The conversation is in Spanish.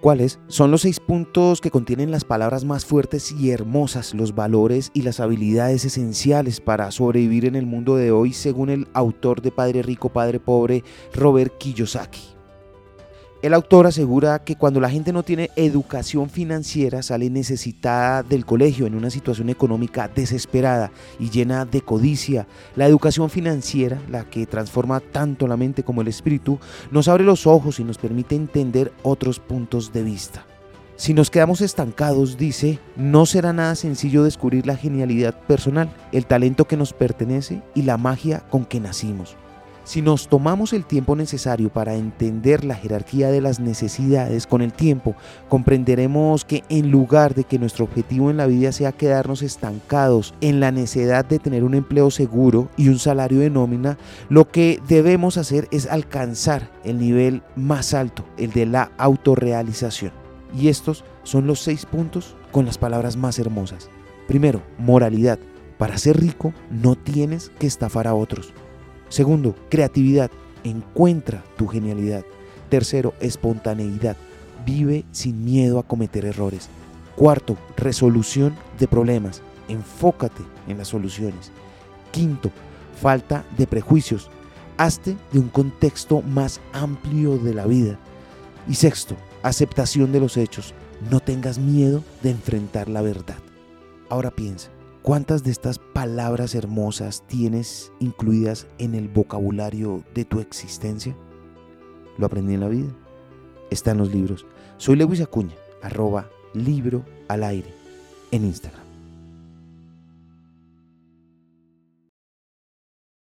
¿Cuáles? Son los seis puntos que contienen las palabras más fuertes y hermosas, los valores y las habilidades esenciales para sobrevivir en el mundo de hoy, según el autor de Padre Rico, Padre Pobre, Robert Kiyosaki. El autor asegura que cuando la gente no tiene educación financiera sale necesitada del colegio en una situación económica desesperada y llena de codicia. La educación financiera, la que transforma tanto la mente como el espíritu, nos abre los ojos y nos permite entender otros puntos de vista. Si nos quedamos estancados, dice, no será nada sencillo descubrir la genialidad personal, el talento que nos pertenece y la magia con que nacimos. Si nos tomamos el tiempo necesario para entender la jerarquía de las necesidades con el tiempo, comprenderemos que en lugar de que nuestro objetivo en la vida sea quedarnos estancados en la necesidad de tener un empleo seguro y un salario de nómina, lo que debemos hacer es alcanzar el nivel más alto, el de la autorrealización. Y estos son los seis puntos con las palabras más hermosas. Primero, moralidad. Para ser rico no tienes que estafar a otros. Segundo, creatividad. Encuentra tu genialidad. Tercero, espontaneidad. Vive sin miedo a cometer errores. Cuarto, resolución de problemas. Enfócate en las soluciones. Quinto, falta de prejuicios. Hazte de un contexto más amplio de la vida. Y sexto, aceptación de los hechos. No tengas miedo de enfrentar la verdad. Ahora piensa, ¿Cuántas de estas palabras hermosas tienes incluidas en el vocabulario de tu existencia? Lo aprendí en la vida. Está en los libros. Soy Lewis Acuña, arroba libro al aire en Instagram.